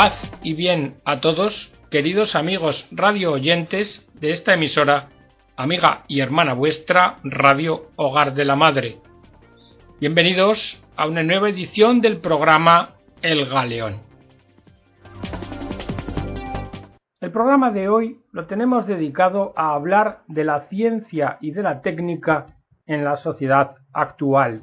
Paz y bien a todos, queridos amigos radio oyentes de esta emisora, amiga y hermana vuestra, Radio Hogar de la Madre. Bienvenidos a una nueva edición del programa El Galeón. El programa de hoy lo tenemos dedicado a hablar de la ciencia y de la técnica en la sociedad actual.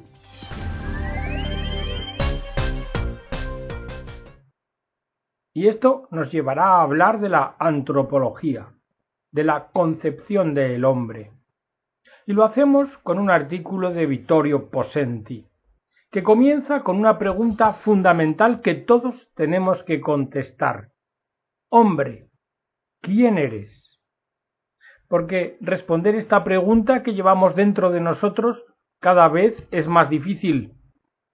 Y esto nos llevará a hablar de la antropología, de la concepción del hombre. Y lo hacemos con un artículo de Vittorio Posenti, que comienza con una pregunta fundamental que todos tenemos que contestar. Hombre, ¿quién eres? Porque responder esta pregunta que llevamos dentro de nosotros cada vez es más difícil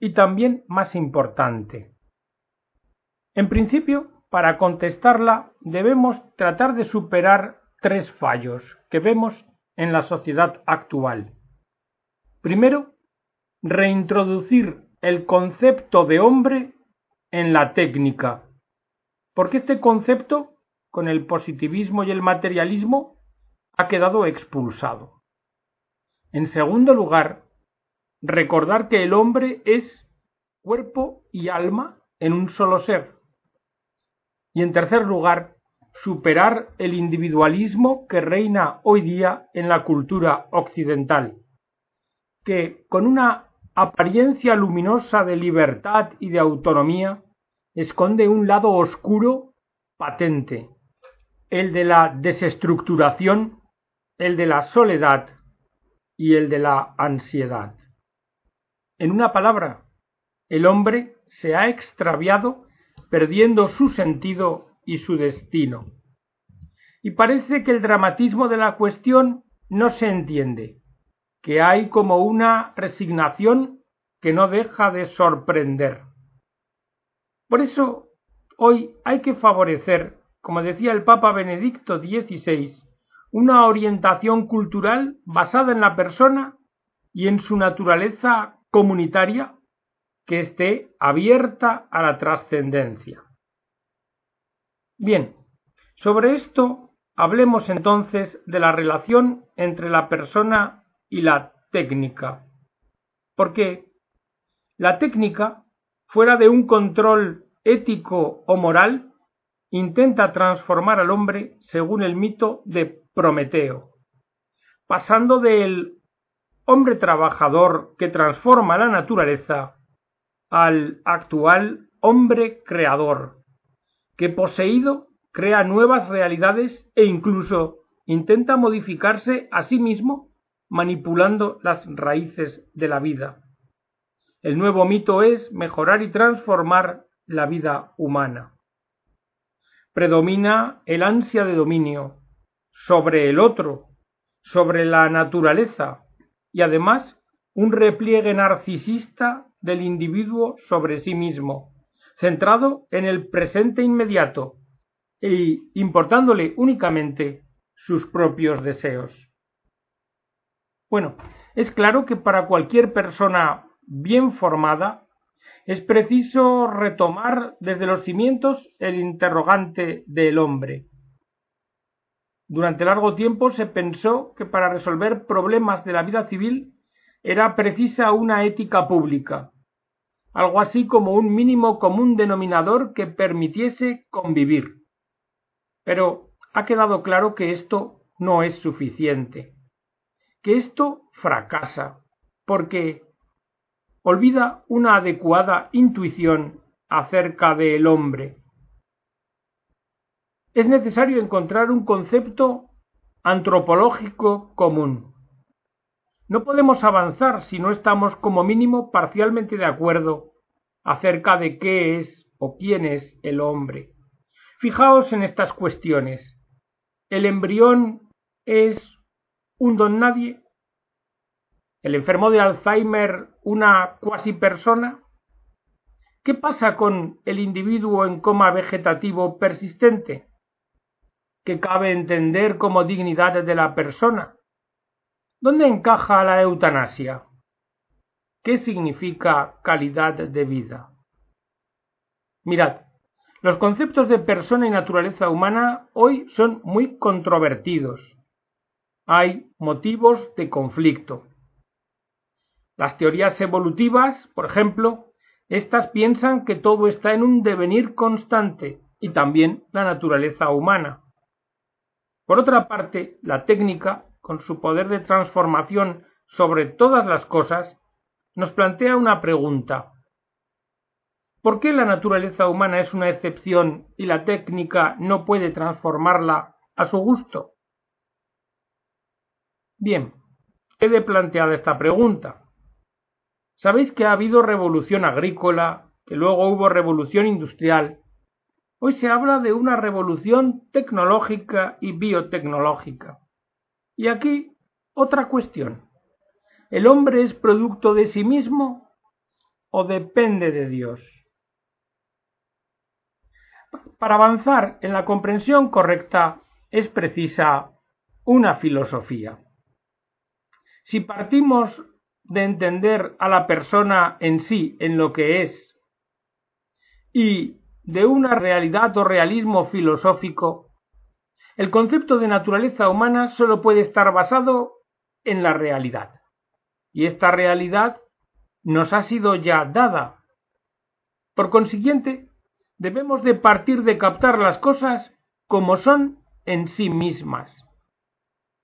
y también más importante. En principio, para contestarla debemos tratar de superar tres fallos que vemos en la sociedad actual. Primero, reintroducir el concepto de hombre en la técnica, porque este concepto, con el positivismo y el materialismo, ha quedado expulsado. En segundo lugar, recordar que el hombre es cuerpo y alma en un solo ser, y en tercer lugar, superar el individualismo que reina hoy día en la cultura occidental, que con una apariencia luminosa de libertad y de autonomía esconde un lado oscuro patente, el de la desestructuración, el de la soledad y el de la ansiedad. En una palabra, el hombre se ha extraviado perdiendo su sentido y su destino. Y parece que el dramatismo de la cuestión no se entiende, que hay como una resignación que no deja de sorprender. Por eso, hoy hay que favorecer, como decía el Papa Benedicto XVI, una orientación cultural basada en la persona y en su naturaleza comunitaria que esté abierta a la trascendencia. Bien, sobre esto hablemos entonces de la relación entre la persona y la técnica, porque la técnica, fuera de un control ético o moral, intenta transformar al hombre según el mito de Prometeo, pasando del hombre trabajador que transforma la naturaleza al actual hombre creador, que poseído crea nuevas realidades e incluso intenta modificarse a sí mismo manipulando las raíces de la vida. El nuevo mito es mejorar y transformar la vida humana. Predomina el ansia de dominio sobre el otro, sobre la naturaleza y además un repliegue narcisista del individuo sobre sí mismo, centrado en el presente inmediato e importándole únicamente sus propios deseos. Bueno, es claro que para cualquier persona bien formada es preciso retomar desde los cimientos el interrogante del hombre. Durante largo tiempo se pensó que para resolver problemas de la vida civil era precisa una ética pública, algo así como un mínimo común denominador que permitiese convivir. Pero ha quedado claro que esto no es suficiente, que esto fracasa, porque olvida una adecuada intuición acerca del hombre. Es necesario encontrar un concepto antropológico común, no podemos avanzar si no estamos como mínimo parcialmente de acuerdo acerca de qué es o quién es el hombre. Fijaos en estas cuestiones. ¿El embrión es un don nadie? ¿El enfermo de Alzheimer una cuasi persona? ¿Qué pasa con el individuo en coma vegetativo persistente? ¿Qué cabe entender como dignidad de la persona? ¿Dónde encaja la eutanasia? ¿Qué significa calidad de vida? Mirad, Los conceptos de persona y naturaleza humana hoy son muy controvertidos. Hay motivos de conflicto. Las teorías evolutivas, por ejemplo, estas piensan que todo está en un devenir constante y también la naturaleza humana. Por otra parte, la técnica, con su poder de transformación sobre todas las cosas, nos plantea una pregunta. ¿Por qué la naturaleza humana es una excepción y la técnica no puede transformarla a su gusto? Bien, quede planteada esta pregunta. Sabéis que ha habido revolución agrícola, que luego hubo revolución industrial. Hoy se habla de una revolución tecnológica y biotecnológica. Y aquí otra cuestión. ¿El hombre es producto de sí mismo o depende de Dios? Para avanzar en la comprensión correcta es precisa una filosofía. Si partimos de entender a la persona en sí, en lo que es, y de una realidad o realismo filosófico, el concepto de naturaleza humana solo puede estar basado en la realidad. Y esta realidad nos ha sido ya dada. Por consiguiente, debemos de partir de captar las cosas como son en sí mismas.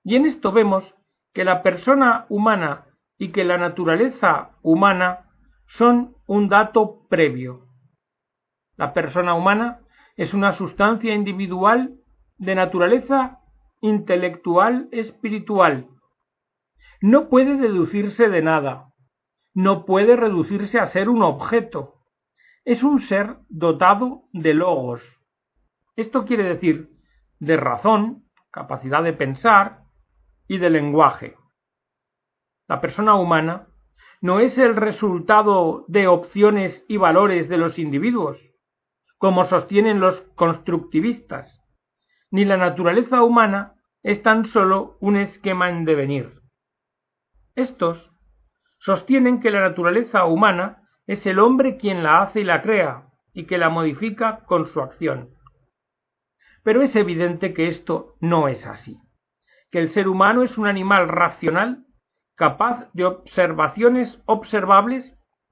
Y en esto vemos que la persona humana y que la naturaleza humana son un dato previo. La persona humana es una sustancia individual de naturaleza intelectual espiritual. No puede deducirse de nada, no puede reducirse a ser un objeto. Es un ser dotado de logos. Esto quiere decir de razón, capacidad de pensar y de lenguaje la persona humana, no es el resultado de opciones y valores de los individuos, como sostienen los constructivistas, ni la naturaleza humana es tan solo un esquema en devenir. Estos sostienen que la naturaleza humana es el hombre quien la hace y la crea, y que la modifica con su acción. Pero es evidente que esto no es así, que el ser humano es un animal racional capaz de observaciones observables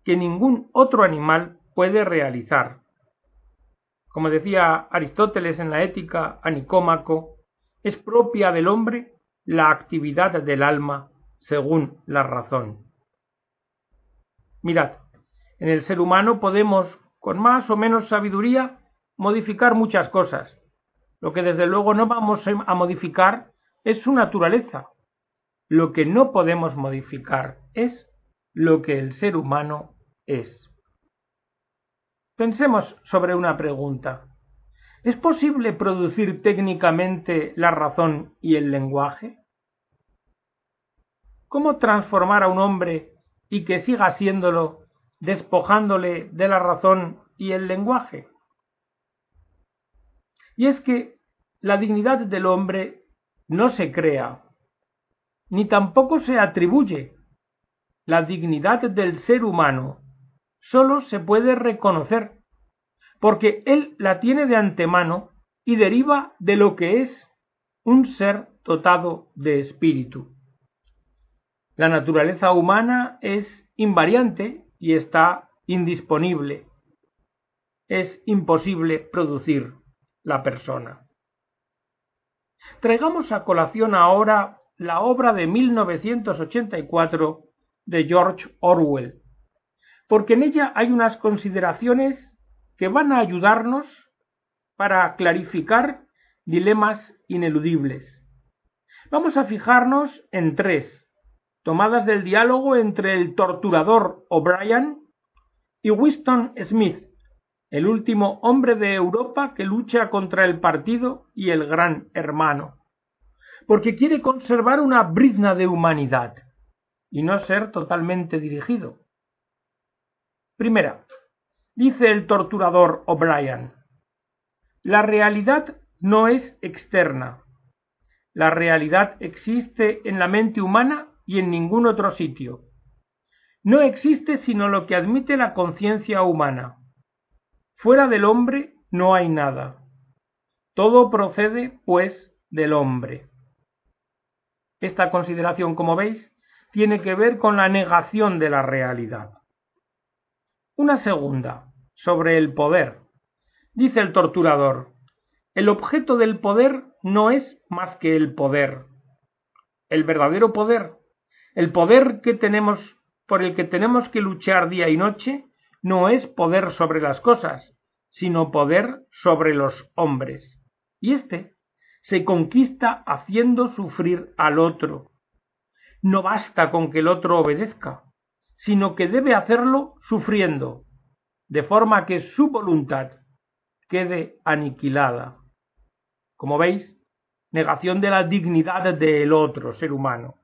que ningún otro animal puede realizar. Como decía Aristóteles en la Ética a Nicómaco, es propia del hombre la actividad del alma según la razón. Mirad, en el ser humano podemos, con más o menos sabiduría, modificar muchas cosas. Lo que desde luego no vamos a modificar es su naturaleza, lo que no podemos modificar es lo que el ser humano es. Pensemos sobre una pregunta. ¿Es posible producir técnicamente la razón y el lenguaje? ¿Cómo transformar a un hombre y que siga siéndolo despojándole de la razón y el lenguaje? Y es que la dignidad del hombre no se crea ni tampoco se atribuye. La dignidad del ser humano sólo se puede reconocer, porque él la tiene de antemano y deriva de lo que es un ser dotado de espíritu. La naturaleza humana es invariante y está indisponible. Es imposible producir la persona. Traigamos a colación ahora la obra de 1984 de George Orwell, porque en ella hay unas consideraciones que van a ayudarnos para clarificar dilemas ineludibles. Vamos a fijarnos en tres, tomadas del diálogo entre el torturador O'Brien y Winston Smith, el último hombre de Europa que lucha contra el partido y el gran hermano porque quiere conservar una brizna de humanidad y no ser totalmente dirigido. Primera, dice el torturador O'Brien, la realidad no es externa. La realidad existe en la mente humana y en ningún otro sitio. No existe sino lo que admite la conciencia humana. Fuera del hombre no hay nada. Todo procede, pues, del hombre. Esta consideración, como veis, tiene que ver con la negación de la realidad. Una segunda, sobre el poder. Dice el torturador, el objeto del poder no es más que el poder. El verdadero poder, el poder que tenemos por el que tenemos que luchar día y noche, no es poder sobre las cosas, sino poder sobre los hombres. Y éste se conquista haciendo sufrir al otro. No basta con que el otro obedezca, sino que debe hacerlo sufriendo, de forma que su voluntad quede aniquilada. Como veis, negación de la dignidad del otro ser humano.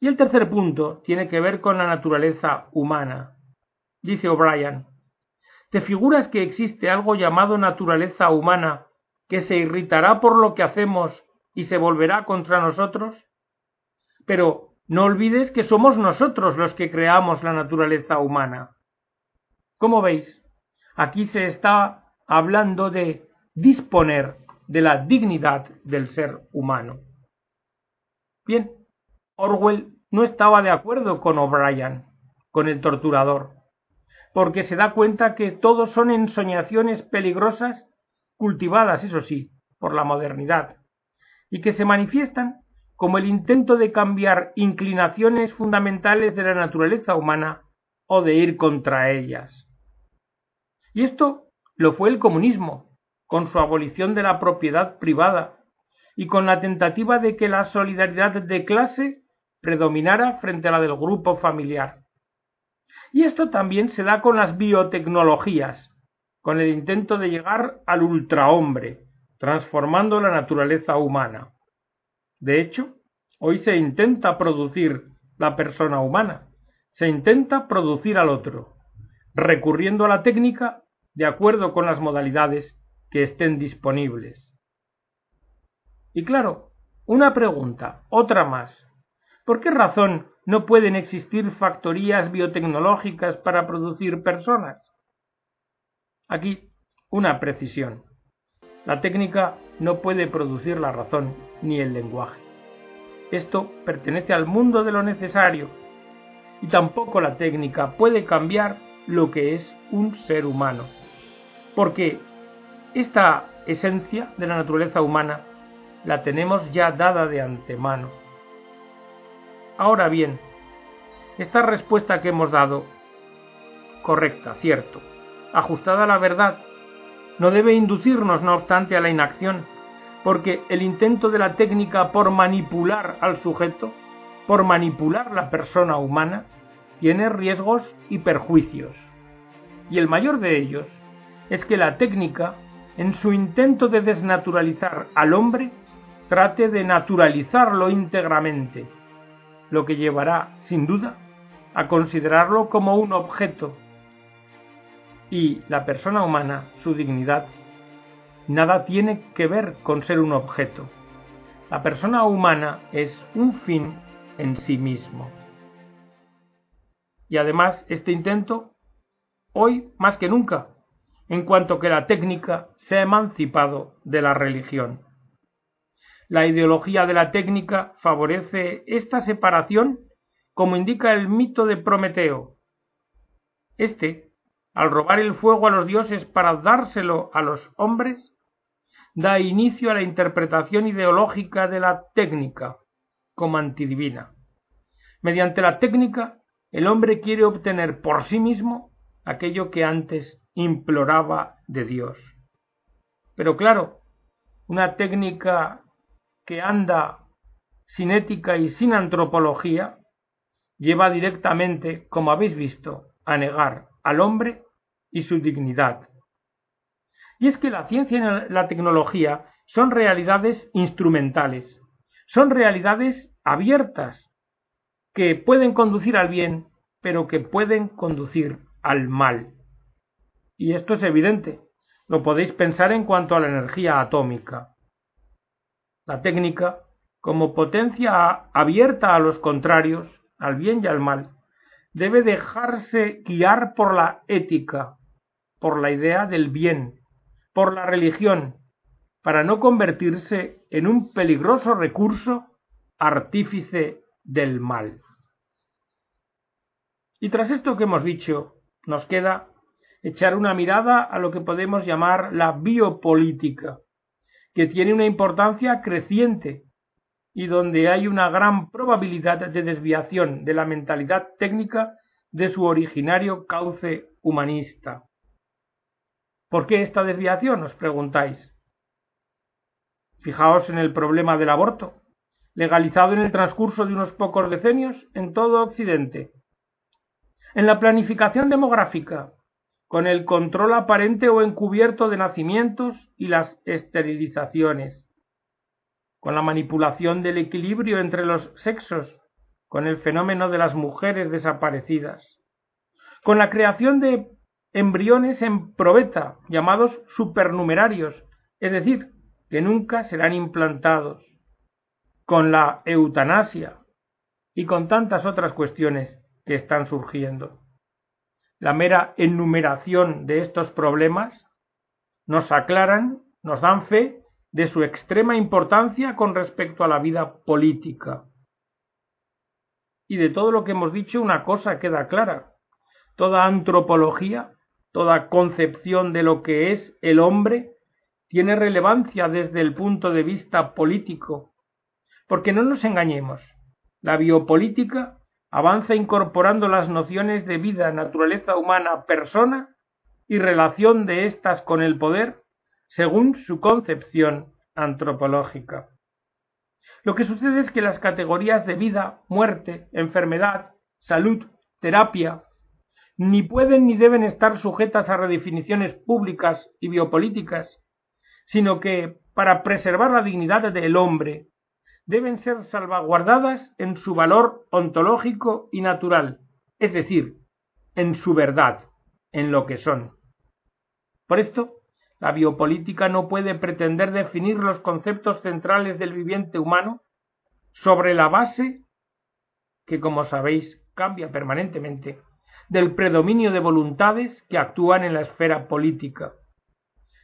Y el tercer punto tiene que ver con la naturaleza humana. Dice O'Brien, ¿te figuras que existe algo llamado naturaleza humana que se irritará por lo que hacemos y se volverá contra nosotros? Pero no olvides que somos nosotros los que creamos la naturaleza humana. Como veis, aquí se está hablando de disponer de la dignidad del ser humano. Bien, Orwell no estaba de acuerdo con O'Brien, con el torturador, porque se da cuenta que todos son ensoñaciones peligrosas, cultivadas, eso sí, por la modernidad, y que se manifiestan como el intento de cambiar inclinaciones fundamentales de la naturaleza humana o de ir contra ellas. Y esto lo fue el comunismo, con su abolición de la propiedad privada y con la tentativa de que la solidaridad de clase predominara frente a la del grupo familiar. Y esto también se da con las biotecnologías, con el intento de llegar al ultrahombre, transformando la naturaleza humana. De hecho, hoy se intenta producir la persona humana, se intenta producir al otro, recurriendo a la técnica de acuerdo con las modalidades que estén disponibles. Y claro, una pregunta, otra más. ¿Por qué razón no pueden existir factorías biotecnológicas para producir personas? Aquí, una precisión. La técnica no puede producir la razón ni el lenguaje. Esto pertenece al mundo de lo necesario y tampoco la técnica puede cambiar lo que es un ser humano porque esta esencia de la naturaleza humana la tenemos ya dada de antemano. Ahora bien, esta respuesta que hemos dado, correcta, cierto, ajustada a la verdad, no debe inducirnos, no obstante, a la inacción, porque el intento de la técnica por manipular al sujeto, por manipular la persona humana, tiene riesgos y perjuicios. Y el mayor de ellos es que la técnica, en su intento de desnaturalizar al hombre, trate de naturalizarlo íntegramente, lo que llevará, sin duda, a considerarlo como un objeto y la persona humana, su dignidad, nada tiene que ver con ser un objeto. La persona humana es un fin en sí mismo. Y además este intento, hoy más que nunca, en cuanto que la técnica se ha emancipado de la religión. La ideología de la técnica favorece esta separación como indica el mito de Prometeo. Este, al robar el fuego a los dioses para dárselo a los hombres, da inicio a la interpretación ideológica de la técnica como antidivina. Mediante la técnica, el hombre quiere obtener por sí mismo aquello que antes imploraba de Dios. Pero claro, una técnica que anda sin ética y sin antropología lleva directamente, como habéis visto, a negar al hombre y su dignidad. Y es que la ciencia y la tecnología son realidades instrumentales, son realidades abiertas, que pueden conducir al bien, pero que pueden conducir al mal. Y esto es evidente. Lo podéis pensar en cuanto a la energía atómica. La técnica, como potencia abierta a los contrarios, al bien y al mal, debe dejarse guiar por la ética, por la idea del bien, por la religión para no convertirse en un peligroso recurso artífice del mal. Y tras esto que hemos dicho, nos queda echar una mirada a lo que podemos llamar la biopolítica, que tiene una importancia creciente y donde hay una gran probabilidad de desviación de la mentalidad técnica de su originario cauce humanista. ¿Por qué esta desviación? os preguntáis. Fijaos en el problema del aborto, legalizado en el transcurso de unos pocos decenios en todo Occidente. En la planificación demográfica, con el control aparente o encubierto de nacimientos y las esterilizaciones, con la manipulación del equilibrio entre los sexos, con el fenómeno de las mujeres desaparecidas, con la creación de embriones en probeta, llamados supernumerarios, es decir, que nunca serán implantados, con la eutanasia y con tantas otras cuestiones que están surgiendo. La mera enumeración de estos problemas nos aclaran, nos dan fe de su extrema importancia con respecto a la vida política. Y de todo lo que hemos dicho una cosa queda clara. Toda antropología, toda concepción de lo que es el hombre, tiene relevancia desde el punto de vista político. Porque no nos engañemos, la biopolítica avanza incorporando las nociones de vida, naturaleza humana, persona y relación de éstas con el poder según su concepción antropológica. Lo que sucede es que las categorías de vida, muerte, enfermedad, salud, terapia, ni pueden ni deben estar sujetas a redefiniciones públicas y biopolíticas, sino que, para preservar la dignidad del hombre, deben ser salvaguardadas en su valor ontológico y natural, es decir, en su verdad, en lo que son. Por esto, la biopolítica no puede pretender definir los conceptos centrales del viviente humano sobre la base que, como sabéis, cambia permanentemente, del predominio de voluntades que actúan en la esfera política,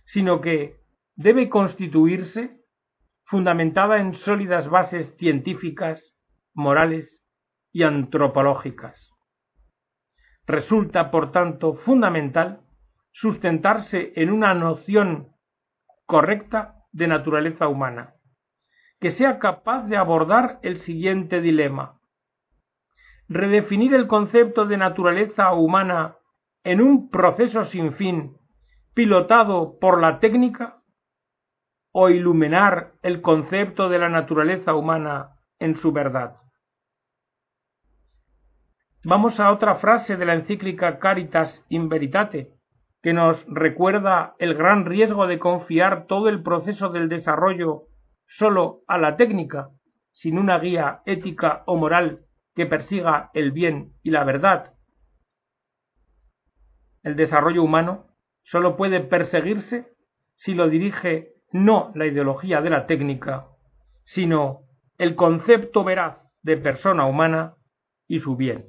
sino que debe constituirse fundamentada en sólidas bases científicas, morales y antropológicas. Resulta, por tanto, fundamental sustentarse en una noción correcta de naturaleza humana, que sea capaz de abordar el siguiente dilema. Redefinir el concepto de naturaleza humana en un proceso sin fin, pilotado por la técnica, o iluminar el concepto de la naturaleza humana en su verdad. Vamos a otra frase de la encíclica Caritas in Veritate, que nos recuerda el gran riesgo de confiar todo el proceso del desarrollo solo a la técnica, sin una guía ética o moral que persiga el bien y la verdad. El desarrollo humano solo puede perseguirse si lo dirige no la ideología de la técnica, sino el concepto veraz de persona humana y su bien.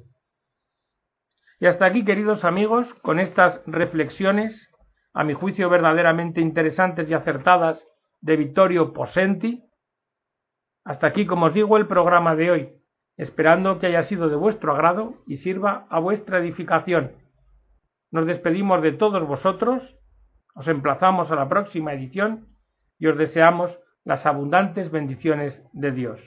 Y hasta aquí, queridos amigos, con estas reflexiones, a mi juicio verdaderamente interesantes y acertadas, de Vittorio Posenti. Hasta aquí, como os digo, el programa de hoy, esperando que haya sido de vuestro agrado y sirva a vuestra edificación. Nos despedimos de todos vosotros, os emplazamos a la próxima edición y os deseamos las abundantes bendiciones de Dios.